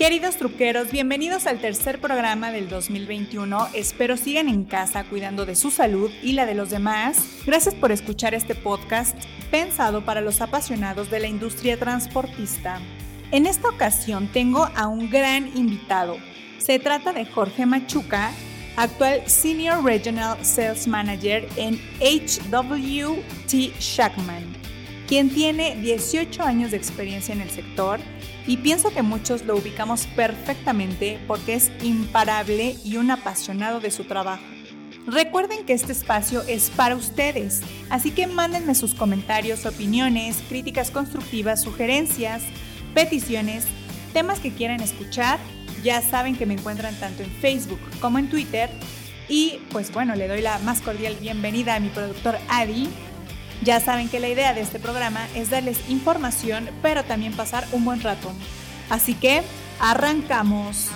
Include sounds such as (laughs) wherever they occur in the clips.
Queridos truqueros, bienvenidos al tercer programa del 2021. Espero sigan en casa cuidando de su salud y la de los demás. Gracias por escuchar este podcast pensado para los apasionados de la industria transportista. En esta ocasión tengo a un gran invitado. Se trata de Jorge Machuca, actual Senior Regional Sales Manager en HWT Shackman, quien tiene 18 años de experiencia en el sector y pienso que muchos lo ubicamos perfectamente porque es imparable y un apasionado de su trabajo. Recuerden que este espacio es para ustedes, así que mándenme sus comentarios, opiniones, críticas constructivas, sugerencias, peticiones, temas que quieran escuchar. Ya saben que me encuentran tanto en Facebook como en Twitter. Y pues bueno, le doy la más cordial bienvenida a mi productor Adi, ya saben que la idea de este programa es darles información, pero también pasar un buen rato. Así que, arrancamos.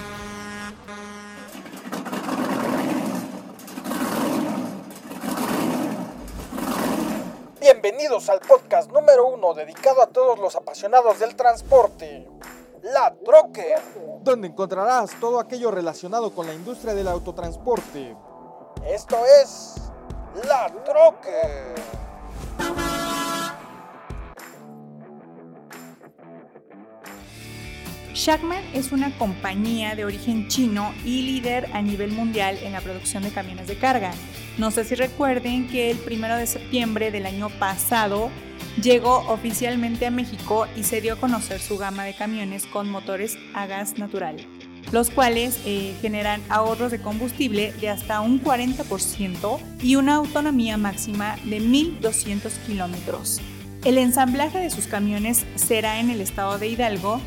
Bienvenidos al podcast número uno dedicado a todos los apasionados del transporte. La Troque, donde encontrarás todo aquello relacionado con la industria del autotransporte. Esto es La Troque. Shackman es una compañía de origen chino y líder a nivel mundial en la producción de camiones de carga. No sé si recuerden que el 1 de septiembre del año pasado llegó oficialmente a México y se dio a conocer su gama de camiones con motores a gas natural, los cuales eh, generan ahorros de combustible de hasta un 40% y una autonomía máxima de 1.200 kilómetros. El ensamblaje de sus camiones será en el estado de Hidalgo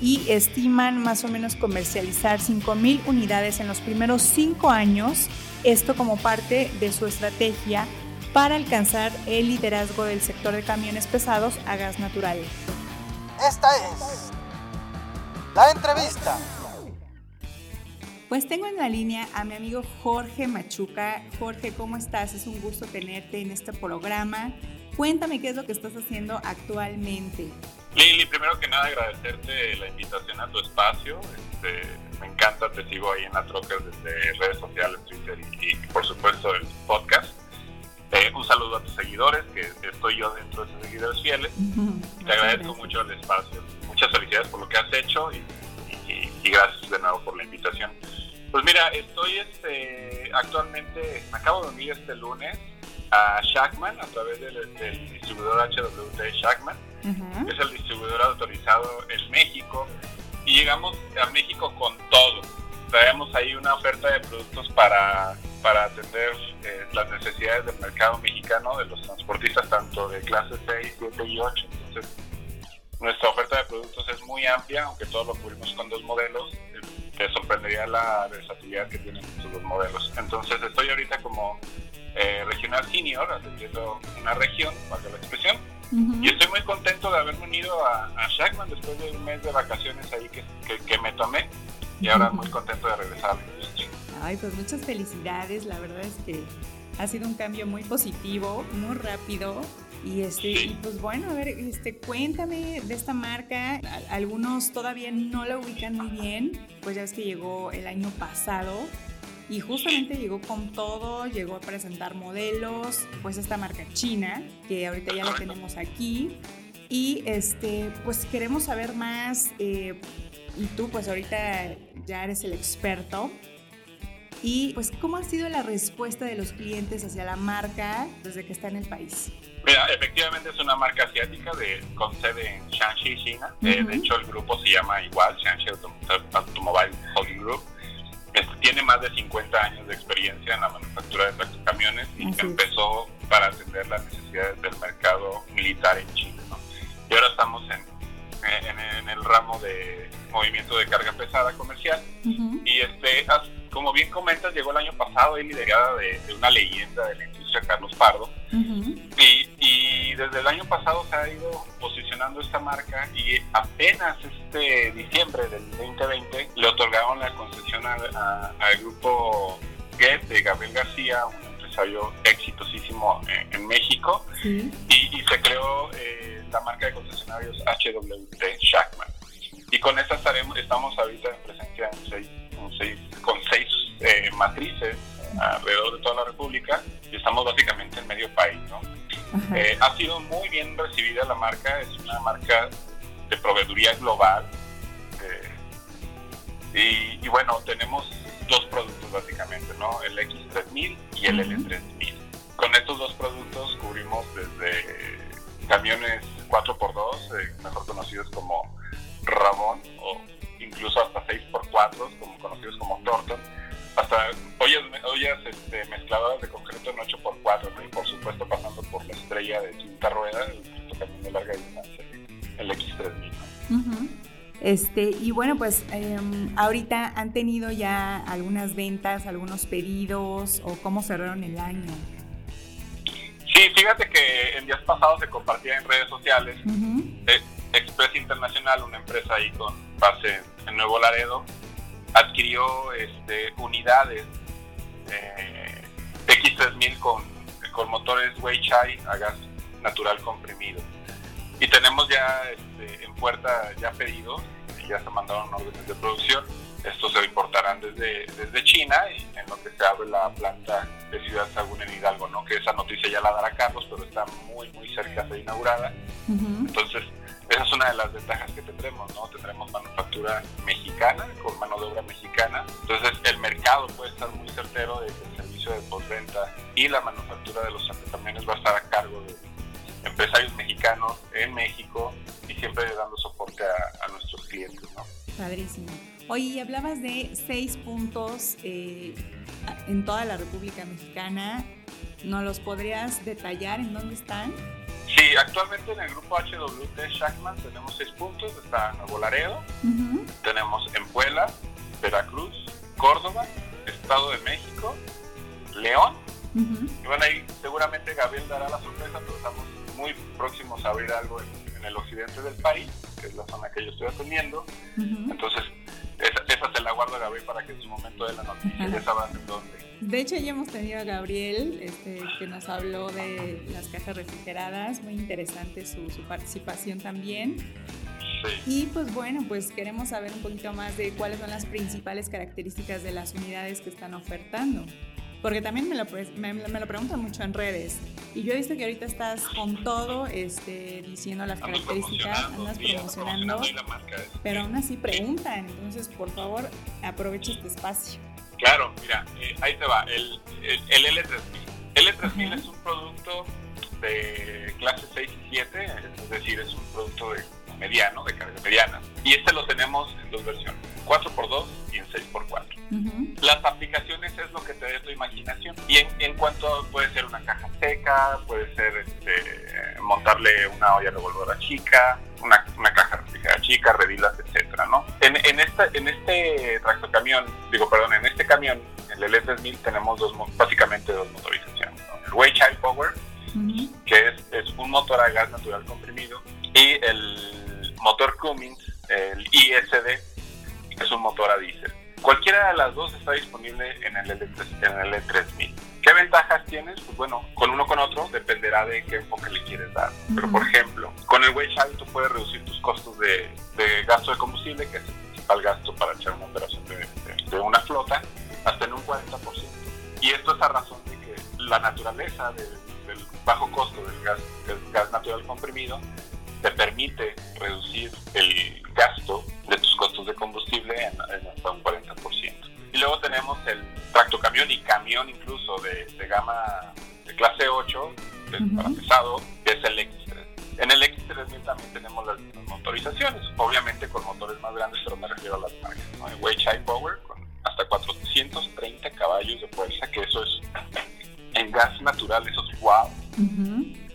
y estiman más o menos comercializar 5.000 unidades en los primeros 5 años, esto como parte de su estrategia para alcanzar el liderazgo del sector de camiones pesados a gas natural. Esta es la entrevista. Pues tengo en la línea a mi amigo Jorge Machuca. Jorge, ¿cómo estás? Es un gusto tenerte en este programa. Cuéntame qué es lo que estás haciendo actualmente. Lili, primero que nada agradecerte la invitación a tu espacio. Este, me encanta, te sigo ahí en la troca desde redes sociales, Twitter y, por supuesto el podcast. Eh, un saludo a tus seguidores, que estoy yo dentro de esos seguidores fieles. Te agradezco mucho el espacio. Muchas felicidades por lo que has hecho y, gracias de nuevo por la invitación. Pues mira, estoy este, actualmente, me acabo de unir este lunes a Shackman a través del, del distribuidor HWT Shackman es el distribuidor autorizado en México, y llegamos a México con todo. Traemos ahí una oferta de productos para, para atender eh, las necesidades del mercado mexicano, de los transportistas, tanto de clase 6, 7 y 8. Entonces, nuestra oferta de productos es muy amplia, aunque todo lo cubrimos con dos modelos. Eh, te sorprendería la versatilidad que tienen estos dos modelos. Entonces, estoy ahorita como eh, regional senior, atendiendo una región, para la expresión y estoy muy contento de haberme unido a, a Shackman después de un mes de vacaciones ahí que, que, me tomé y ahora muy contento de regresar. Ay, pues muchas felicidades, la verdad es que ha sido un cambio muy positivo, muy rápido. Y, este, pues bueno, a ver, este, cuéntame de esta marca. Algunos todavía no la ubican muy bien, pues ya ves que llegó el año pasado y justamente llegó con todo, llegó a presentar modelos, pues esta marca china, que ahorita ya la tenemos aquí. Y este, pues queremos saber más, eh, y tú pues ahorita ya eres el experto. Y pues, ¿cómo ha sido la respuesta de los clientes hacia la marca desde que está en el país? Mira, efectivamente es una marca asiática de, con sede en Shanxi, China. Eh, de hecho, el grupo se llama igual, Shanxi Automobile Holding Group tiene más de 50 años de experiencia en la manufactura de camiones y empezó para atender las necesidades del mercado militar en Chile. Y ahora estamos en, en, el ramo de movimiento de carga pesada comercial. Y este, como bien comentas, llegó el año pasado y liderada de, una leyenda de la industria, Carlos Pardo. y, y, desde el año pasado se ha ido posicionando esta marca y apenas este diciembre del 2020 le otorgaron la concesión al grupo GET de Gabriel García, un empresario exitosísimo en, México, y, se creó eh, la marca de concesionarios HWT Shackman. y con esa estaremos, estamos ahorita en presencia con seis eh, matrices alrededor de toda la República y estamos básicamente en medio país. ¿no? Eh, ha sido muy bien recibida la marca, es una marca de proveeduría global. Eh, y, bueno, tenemos dos productos básicamente, ¿no? El X3000 y el L3000. Con estos dos productos cubrimos desde camiones 4x2, mejor conocidos como Ramón, o incluso hasta 6x4, como conocidos como Thornton, hasta ollas, ollas este, mezcladoras de concreto en 8x4, y por supuesto pasando por la estrella de quinta rueda, el camión de larga distancia, el X3000. Este, y bueno, pues em, ahorita han tenido ya algunas ventas, algunos pedidos o cómo cerraron el año. Sí, fíjate que en días pasados se compartía en redes sociales eh, Express Internacional, una empresa ahí con base en Nuevo Laredo, adquirió este, unidades eh, X3000 con, con motores Weichai a gas natural comprimido. Y tenemos ya este, en puerta ya pedidos, ya se mandaron órdenes de producción. Estos se importarán desde, desde China y en lo que se abre la planta de Ciudad Sagún en Hidalgo, ¿no? Que esa noticia ya la dará Carlos, pero está muy, muy cerca de inaugurada. Entonces, esa es una de las ventajas que tendremos, ¿no? Tendremos manufactura mexicana, con mano de obra mexicana. Entonces, el mercado puede estar muy certero de que el servicio de postventa y la manufactura de los camiones va a estar a cargo de empresarios mexicanos en México y siempre dando soporte a, nuestros clientes, ¿no? Padrísimo. Oye, hablabas de seis puntos eh, en toda la República Mexicana. ¿No los podrías detallar en dónde están? Sí, actualmente en el grupo HWT Shackman tenemos seis puntos. Está Nuevo Laredo, tenemos en Puebla, Veracruz, Córdoba, Estado de México, León. Y bueno, ahí seguramente Gabriel dará la sorpresa, pero estamos muy próximos a abrir algo en, el occidente del país, que es la zona que yo estoy atendiendo. Entonces, esa, se la guardo a Gabriel para que en su momento de la noticia ya sabrán en dónde. De hecho, ya hemos tenido a Gabriel, este, que nos habló de las cajas refrigeradas, muy interesante su, participación también. Y pues bueno, pues queremos saber un poquito más de cuáles son las principales características de las unidades que están ofertando. Porque también me lo, me, lo preguntan mucho en redes. Y yo he visto que ahorita estás con todo este, diciendo las características, andas promocionando, pero aún así preguntan. Entonces, por favor, aprovecha este espacio. Claro, mira, eh, ahí te va, el, el, L3000. L3000 es un producto de clase 6 y 7, es decir, es un producto de mediano, de carga mediana. Y este lo tenemos en dos versiones, 4x2 y en 6x4. Las aplicaciones es lo que te dé tu imaginación. Y en, en, cuanto puede ser una caja seca, puede ser este, montarle una olla revolvedora chica, una, una caja refrigerada chica, revilas, etcétera, ¿no? En, en, esta, en este tractocamión, digo, perdón, en este camión, el L3000, tenemos dos, básicamente dos motorizaciones. El Weichai Power, que es, es, un motor a gas natural comprimido, y el motor Cummins, el ISD, es un motor a diésel. Cualquiera de las dos está disponible en el, en el L3000. ¿Qué ventajas tienes? Pues bueno, con uno con otro dependerá de qué enfoque le quieres dar. Pero por ejemplo, con el Weichai tú puedes reducir tus costos de, gasto de combustible, que es el principal gasto para echar una operación de, una flota, hasta en un 40%. Y esto es a razón de que la naturaleza del, bajo costo del gas, del gas natural comprimido te permite reducir el gasto de tus costos de combustible en, en hasta un 40%. Y luego tenemos el tractocamión y camión incluso de, gama de clase 8, que es para pesado, que es el X3. En el X3000 también tenemos las motorizaciones, obviamente con motores más grandes, pero me refiero a las marcas. ¿no? El Weichai Power con hasta 430 caballos de fuerza, que eso es en gas natural, eso es wow.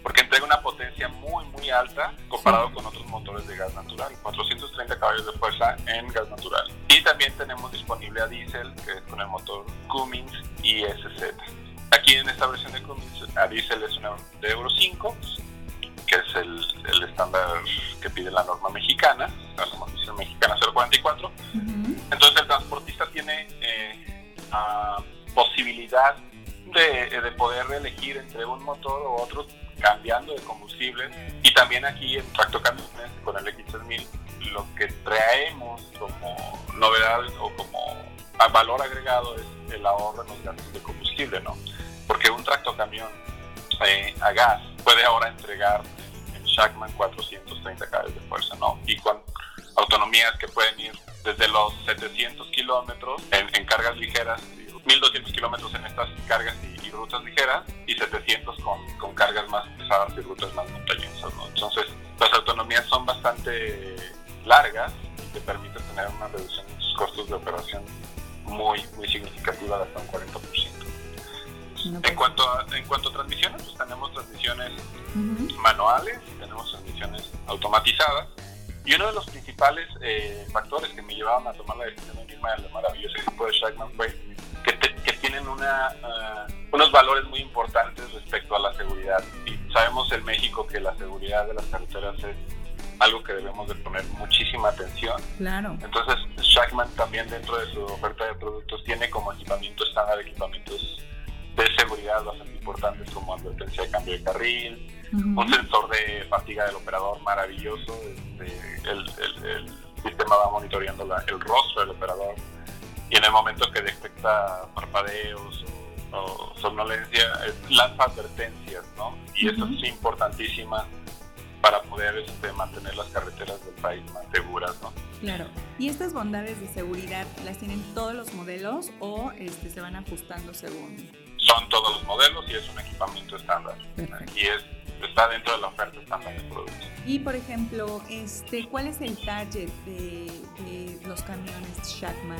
Porque entrega una potencia muy, muy alta comparado con otros motores de gas natural. 430 caballos de fuerza en gas natural. Y también tenemos disponible a diésel, que es con el motor Cummins ISZ. Aquí en esta versión de Cummins, a diésel es una de Euro 5, que es el, el estándar que pide la norma mexicana, la norma mexicana 044. Entonces el transportista tiene eh, posibilidad de, de, poder elegir entre un motor o otro cambiando de combustible y también aquí en tractocamiones con el X3000 lo que traemos como novedad o como valor agregado es el ahorro en los gastos de combustible, ¿no? Porque un tractocamión eh, a gas puede ahora entregar en Shackman 430 caballos de fuerza, ¿no? Y con autonomías que pueden ir desde los 700 kilómetros en, cargas ligeras, 1200 kilómetros en estas cargas y, rutas ligeras y 700 con, con, cargas más pesadas y rutas más montañosas, ¿no? Entonces, las autonomías son bastante largas y te permiten tener una reducción en tus costos de operación muy, muy significativa de hasta un 40%. En cuanto, a, en cuanto a transmisiones, pues tenemos transmisiones manuales, tenemos transmisiones automatizadas. Y uno de los principales eh, factores que me llevaban a tomar la decisión de irme al maravilloso equipo de Shackman fue tienen una, uh, unos valores muy importantes respecto a la seguridad. Y sabemos en México que la seguridad de las carreteras es algo que debemos de poner muchísima atención. Claro. Entonces, Shackman también dentro de su oferta de productos tiene como equipamiento estándar equipamientos de seguridad bastante importantes como advertencia de cambio de carril, un sensor de fatiga del operador maravilloso, este, el, sistema va monitoreando el rostro del operador y en el momento que detecta parpadeos o, somnolencia, lanza advertencias, ¿no? Y eso es importantísima para poder este, mantener las carreteras del país más seguras, ¿no? Claro. ¿Y estas bondades de seguridad las tienen todos los modelos o este, se van ajustando según? Son todos los modelos y es un equipamiento estándar. Y es, está dentro de la oferta estándar de productos. Y por ejemplo, este, ¿cuál es el target de, de los camiones Shackman?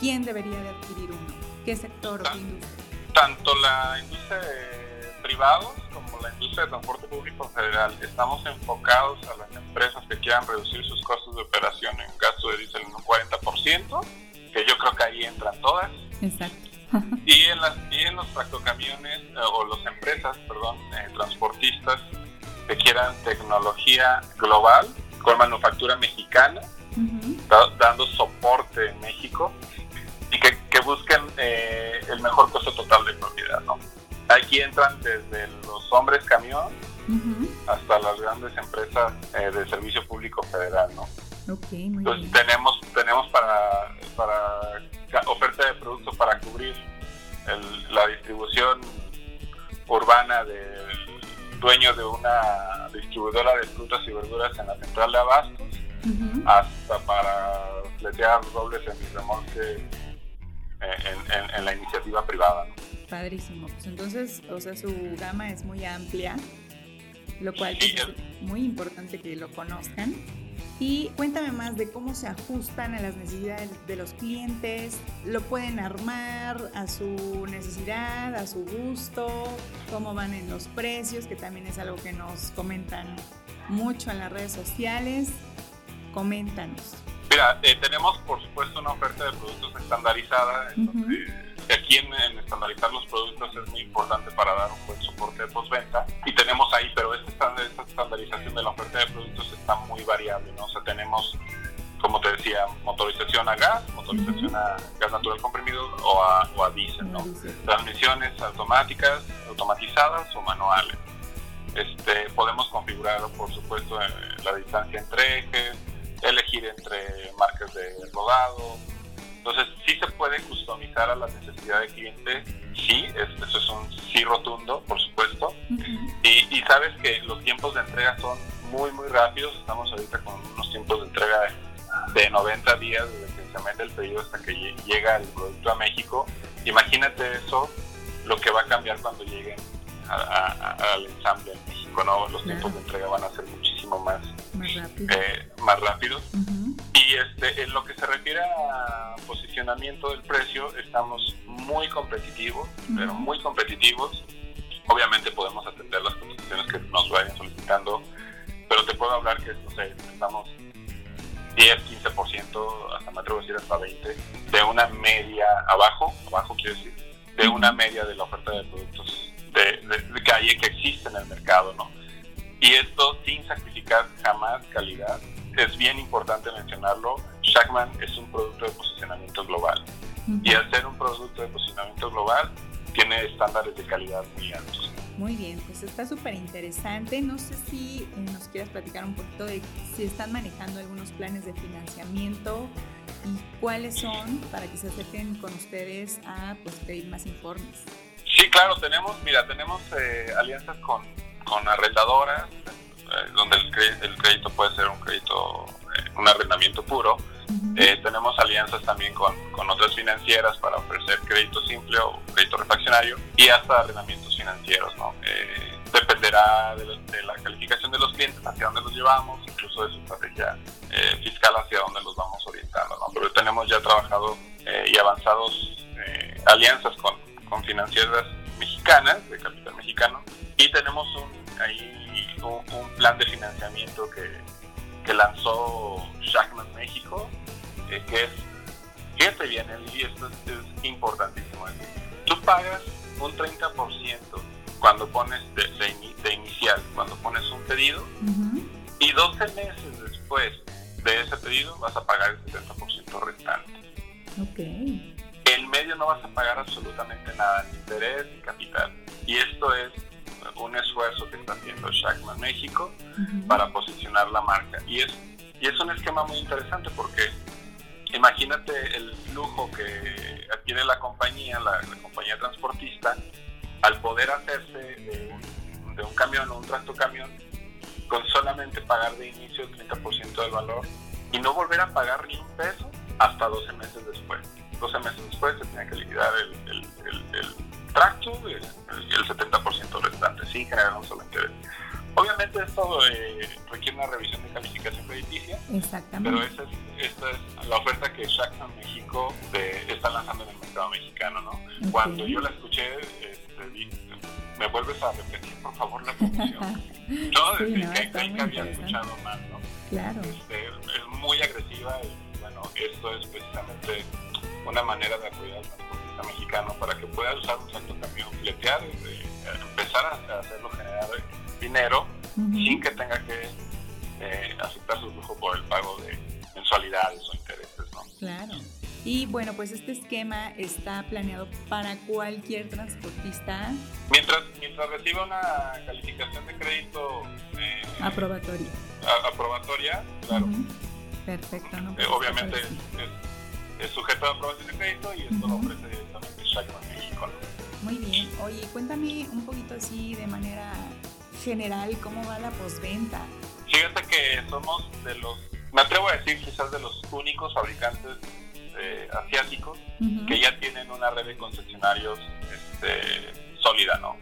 ¿Quién debería de adquirir uno? ¿Qué sector o qué industria? Tanto la industria de privados como la industria de transporte público federal. Estamos enfocados a las empresas que quieran reducir sus costos de operación en gasto de diésel en un 40%, que yo creo que ahí entran todas. Exacto. (laughs) y, en las, y en los tractocamiones, eh, o las empresas, perdón, eh, transportistas que quieran tecnología global con manufactura mexicana, dando soporte en México busquen eh, el mejor costo total de propiedad, ¿no? Aquí entran desde los hombres camión hasta las grandes empresas eh, de servicio público federal, ¿no? Okay, muy Entonces tenemos tenemos para para oferta de productos para cubrir la distribución urbana del dueño de una distribuidora de frutas y verduras en la central de abastos hasta para fletear dobles en mi remolque en, en, la iniciativa privada. ¿no? Padrísimo. Pues entonces, o sea, su gama es muy amplia, lo cual es muy importante que lo conozcan. Y cuéntame más de cómo se ajustan a las necesidades de los clientes, lo pueden armar a su necesidad, a su gusto, cómo van en los precios, que también es algo que nos comentan mucho en las redes sociales. Coméntanos. Mira, eh, tenemos por supuesto una oferta de productos estandarizada, aquí en, estandarizar los productos es muy importante para dar un buen soporte de postventa y tenemos ahí, pero esta, esta estandarización de la oferta de productos está muy variable, ¿no? O sea, tenemos, como te decía, motorización a gas, motorización a gas natural comprimido o a, o a diésel, ¿no? Transmisiones automáticas, automatizadas o manuales. Este, podemos configurar, por supuesto, eh, la distancia entre ejes, elegir entre marcas de rodado. Entonces, sí se puede customizar a la necesidad del cliente, sí, eso es un sí rotundo, por supuesto. y, sabes que los tiempos de entrega son muy, muy rápidos. Estamos ahorita con unos tiempos de entrega de, 90 días desde que se mete el pedido hasta que llega el producto a México. Imagínate eso, lo que va a cambiar cuando lleguen al ensamble en México. ¿no? Los tiempos de entrega van a ser muchísimo más más rápido. Eh, y este, en lo que se refiere a posicionamiento del precio, estamos muy competitivos, pero muy competitivos. Obviamente podemos atender las condiciones que nos vayan solicitando, pero te puedo hablar que no sé, estamos 10, 15%, hasta me atrevo a decir hasta 20%, de una media abajo, abajo quiero decir, de una media de la oferta de productos de, de, que, hay, que existe en el mercado, ¿no? Y esto sin sacrificar jamás calidad. Es bien importante mencionarlo. Shackman es un producto de posicionamiento global. Y al ser un producto de posicionamiento global, tiene estándares de calidad muy altos. Muy bien, pues está súper interesante. No sé si eh, nos quieras platicar un poquito de si están manejando algunos planes de financiamiento y cuáles son para que se acerquen con ustedes a pues, pedir más informes. Sí, claro, tenemos, mira, tenemos eh, alianzas con, con arrendadoras, eh, donde el crédito, el crédito, puede ser un crédito, un arrendamiento puro. tenemos alianzas también con, con, otras financieras para ofrecer crédito simple o crédito refaccionario y hasta arrendamientos financieros, ¿no? dependerá de, la calificación de los clientes, hacia dónde los llevamos, incluso de su estrategia eh, fiscal, hacia dónde los vamos orientando. ¿no? Pero tenemos ya trabajado eh, y avanzados eh, alianzas con, con, financieras mexicanas, de capital mexicano, y tenemos un, ahí un, plan de financiamiento que, que lanzó Shackman México, que es, fíjate bien, y esto es, es importantísimo, tú pagas un 30% cuando pones de, de, inicial, cuando pones un pedido, y 12 meses después de ese pedido vas a pagar el 70% restante. Okay. En medio no vas a pagar absolutamente nada, ni interés ni capital. Y esto es un esfuerzo que está haciendo Shackman México uh -huh. para posicionar la marca. Y es, y es un esquema muy interesante porque imagínate el flujo que adquiere la compañía, la, la compañía transportista, al poder hacerse de un, de un camión o un tractocamión con solamente pagar de inicio el 30% del valor y no volver a pagar ni un peso hasta 12 meses después. 12 meses después se tenía que liquidar el, el, el, el tracto, el, el 70% Obviamente esto eh, requiere una revisión de calificación crediticia, pero esa es, esta es la oferta que Shaxon México de, está lanzando en el mercado mexicano. ¿no? Cuando yo la escuché, este, me vuelves a repetir por favor la promoción. (laughs) no, desde que, que había escuchado más. ¿no? Claro. Este, es muy agresiva y bueno, esto es precisamente una manera de apoyar al transportista mexicano para que pueda usar un salto camión, fletear dinero sin que tenga que eh, aceptar su lujo por el pago de mensualidades o intereses, ¿no? Claro. Y bueno, pues este esquema está planeado para cualquier transportista. Mientras, mientras reciba una calificación de crédito eh, aprobatoria. aprobatoria, claro. Perfecto, ¿no? Eh, obviamente es, sujeto a aprobación de crédito y esto lo ofrece directamente Shackman México. Muy bien. Oye, cuéntame un poquito así de manera general cómo va la postventa. Fíjate que somos de los, me atrevo a decir quizás de los únicos fabricantes eh, asiáticos que ya tienen una red de concesionarios este, sólida, ¿no?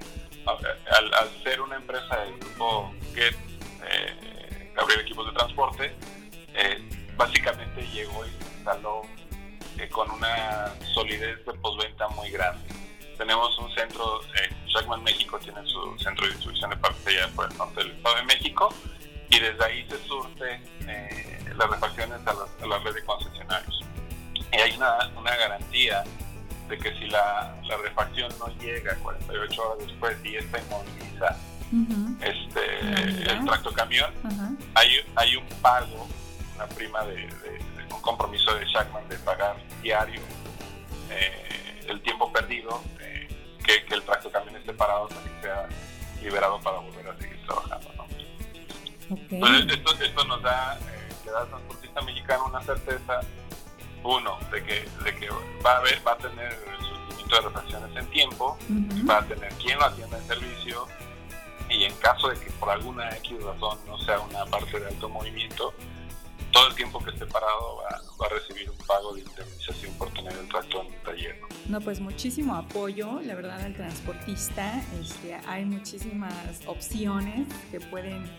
Al, ser una empresa del grupo que eh, abrir equipos de transporte, eh, básicamente llegó y se instaló eh, con una solidez de postventa muy grande. Tenemos un centro, Jackman México tiene su centro de distribución de partida por el norte del Estado de México y desde ahí se surte las refacciones a la red de concesionarios. Y hay una, una garantía de que si la, la, refacción no llega 48 horas después y esta inmoviliza este, el tracto camión, hay, hay un pago, una prima de, un compromiso de Shackman de pagar diario eh, el tiempo perdido, eh, que, que, el tracto camión esté parado hasta que liberado para volver a seguir trabajando. ¿no? Entonces, esto, esto nos da, eh, le da al transportista mexicano una certeza uno, de que, de que va a haber, va a tener el surtimiento de refacciones en tiempo, va a tener quien lo atienda en servicio y en caso de que por alguna X razón no sea una parte de alto movimiento, todo el tiempo que esté parado va, a recibir un pago de indemnización por tener el tractor en el taller. ¿no? pues muchísimo apoyo, la verdad, al transportista. Este, hay muchísimas opciones que pueden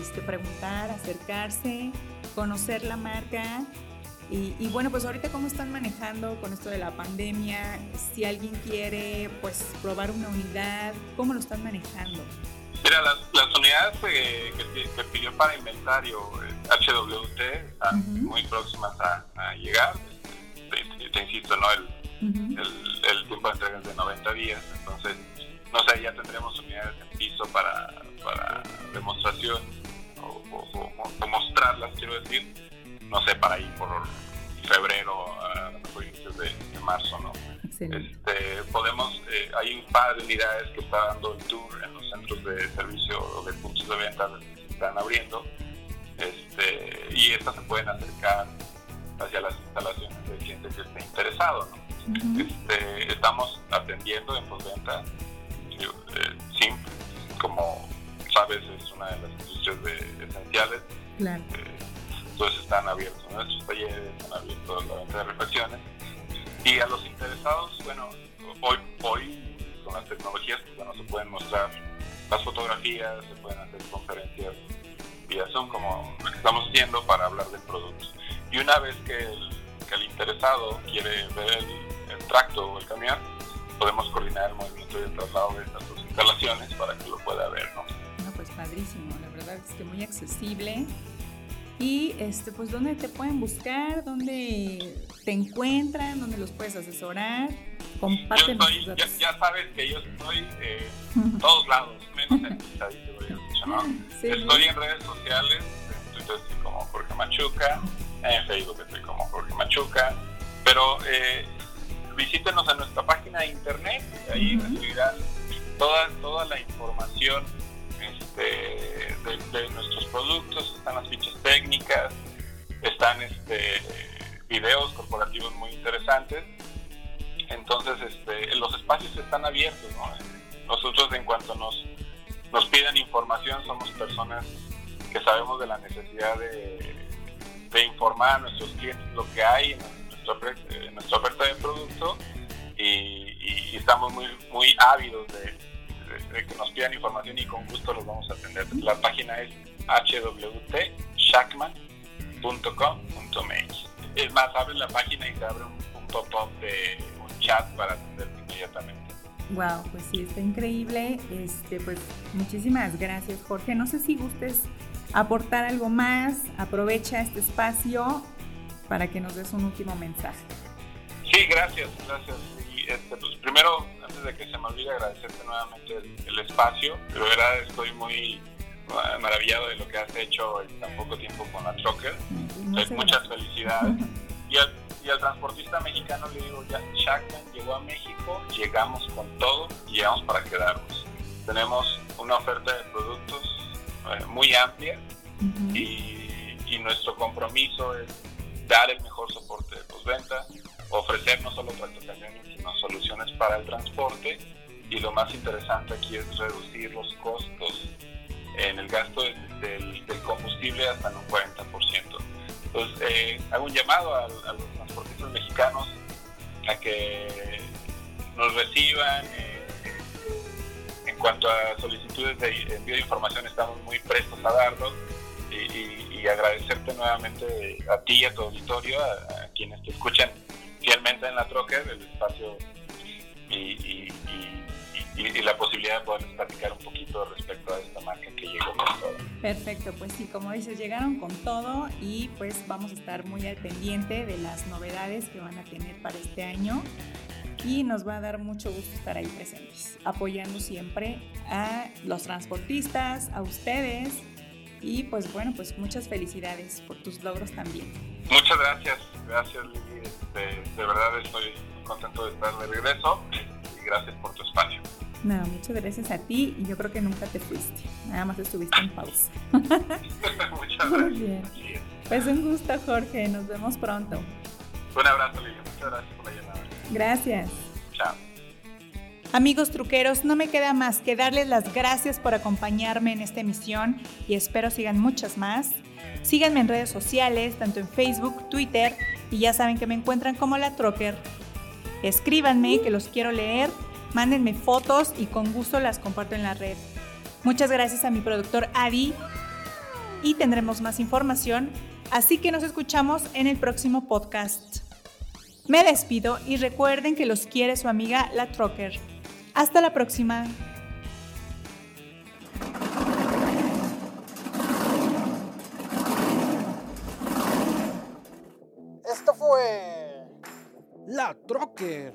este, preguntar, acercarse, conocer la marca y, bueno, pues ahorita cómo están manejando con esto de la pandemia, si alguien quiere pues probar una unidad, ¿cómo lo están manejando? Mira, las, unidades que, pidió para inventario HWT están muy próximas a, llegar. Te, insisto, ¿no? El, el, tiempo de entrega es de 90 días, entonces, no sé, ya tendremos unidades en piso para, para demostración o, o mostrarlas, quiero decir no sé, para ir por febrero, a inicios de, de, marzo, ¿no? Este, podemos, eh, hay un par de unidades que está dando el tour en los centros de servicio o de puntos de venta se están abriendo este, y estas se pueden acercar hacia las instalaciones del cliente que esté interesado. este, estamos atendiendo en postventa, eh, como sabes, es una de las industrias esenciales. Claro. Eh, entonces están abiertos nuestros talleres, están abiertos la venta de refacciones. Y a los interesados, bueno, hoy, hoy con las tecnologías, pues, bueno, se pueden mostrar las fotografías, se pueden hacer conferencias Zoom como que estamos haciendo para hablar del producto. Y una vez que el, que el interesado quiere ver el, el, tracto o el camión, podemos coordinar el movimiento de traslado de estas dos instalaciones para que lo pueda ver, ¿no? No, pues padrísimo, la verdad es que muy accesible. Y este, pues, ¿dónde te pueden buscar? ¿Dónde te encuentran? ¿Dónde los puedes asesorar? Comparten ya, ya, sabes que yo estoy eh, en (laughs) todos lados, menos en ¿no? Estoy en redes sociales, en Twitter estoy como Jorge Machuca, en Facebook estoy como Jorge Machuca, pero eh, visítenos en nuestra página de internet, ahí recibirán toda, toda la información este, de, nuestros productos, están las fichas técnicas, están este, videos corporativos muy interesantes. Entonces, este, los espacios están abiertos. Nosotros, en cuanto nos, nos piden información, somos personas que sabemos de la necesidad de, informar a nuestros clientes lo que hay en nuestra, oferta de producto y, estamos muy, muy ávidos de, que nos pidan información y con gusto los vamos a atender. La página es hwtshackman.com.mx. Es más, abre la página y te abre un, un pop-up de un chat para atender inmediatamente. Wow, pues sí, está increíble. Este, pues muchísimas gracias, Jorge. No sé si gustes aportar algo más. Aprovecha este espacio para que nos des un último mensaje. Sí, gracias, gracias. Este, pues primero, antes de que se me olvide, agradecerte nuevamente el, espacio. De verdad estoy muy maravillado de lo que has hecho en tan poco tiempo con la Trocker. muchas felicidades. Y (laughs) y al, transportista mexicano le digo, ya Shackman llegó a México, llegamos con todo y llegamos para quedarnos. Tenemos una oferta de productos eh, muy amplia y, y nuestro compromiso es dar el mejor soporte de postventa, ofrecer no solo tractocamiones, sino soluciones para el transporte. Y lo más interesante aquí es reducir los costos en el gasto del, combustible hasta en un 40%. Entonces, eh, hago un llamado a, los transportistas mexicanos a que nos reciban. Eh, en cuanto a solicitudes de envío de información, estamos muy prestos a darlos y, agradecerte nuevamente a ti y a tu auditorio, a quienes te escuchan fielmente en la troca, el espacio y, la posibilidad de poder platicar un poquito respecto a esta marca que llegó. Perfecto, pues sí, como dices, llegaron con todo y pues vamos a estar muy al pendiente de las novedades que van a tener para este año y nos va a dar mucho gusto estar ahí presentes, apoyando siempre a los transportistas, a ustedes y pues bueno, pues muchas felicidades por tus logros también. Muchas gracias, gracias Lili. Este, de verdad estoy contento de estar de regreso y gracias por tu espacio. No, muchas gracias a ti y yo creo que nunca te fuiste, nada más estuviste en pausa. muchas gracias. Bien. Pues un gusto Jorge, nos vemos pronto. Un abrazo Lili, muchas gracias por la llamada. Gracias. Chao. Amigos truqueros, no me queda más que darles las gracias por acompañarme en esta emisión y espero sigan muchas más. Síganme en redes sociales, tanto en Facebook, Twitter y ya saben que me encuentran como la Trocker. Escríbanme que los quiero leer, mándenme fotos y con gusto las comparto en la red. Muchas gracias a mi productor Adi y tendremos más información, así que nos escuchamos en el próximo podcast. Me despido y recuerden que los quiere su amiga la Trocker. Hasta la próxima. Esto fue La Trocker,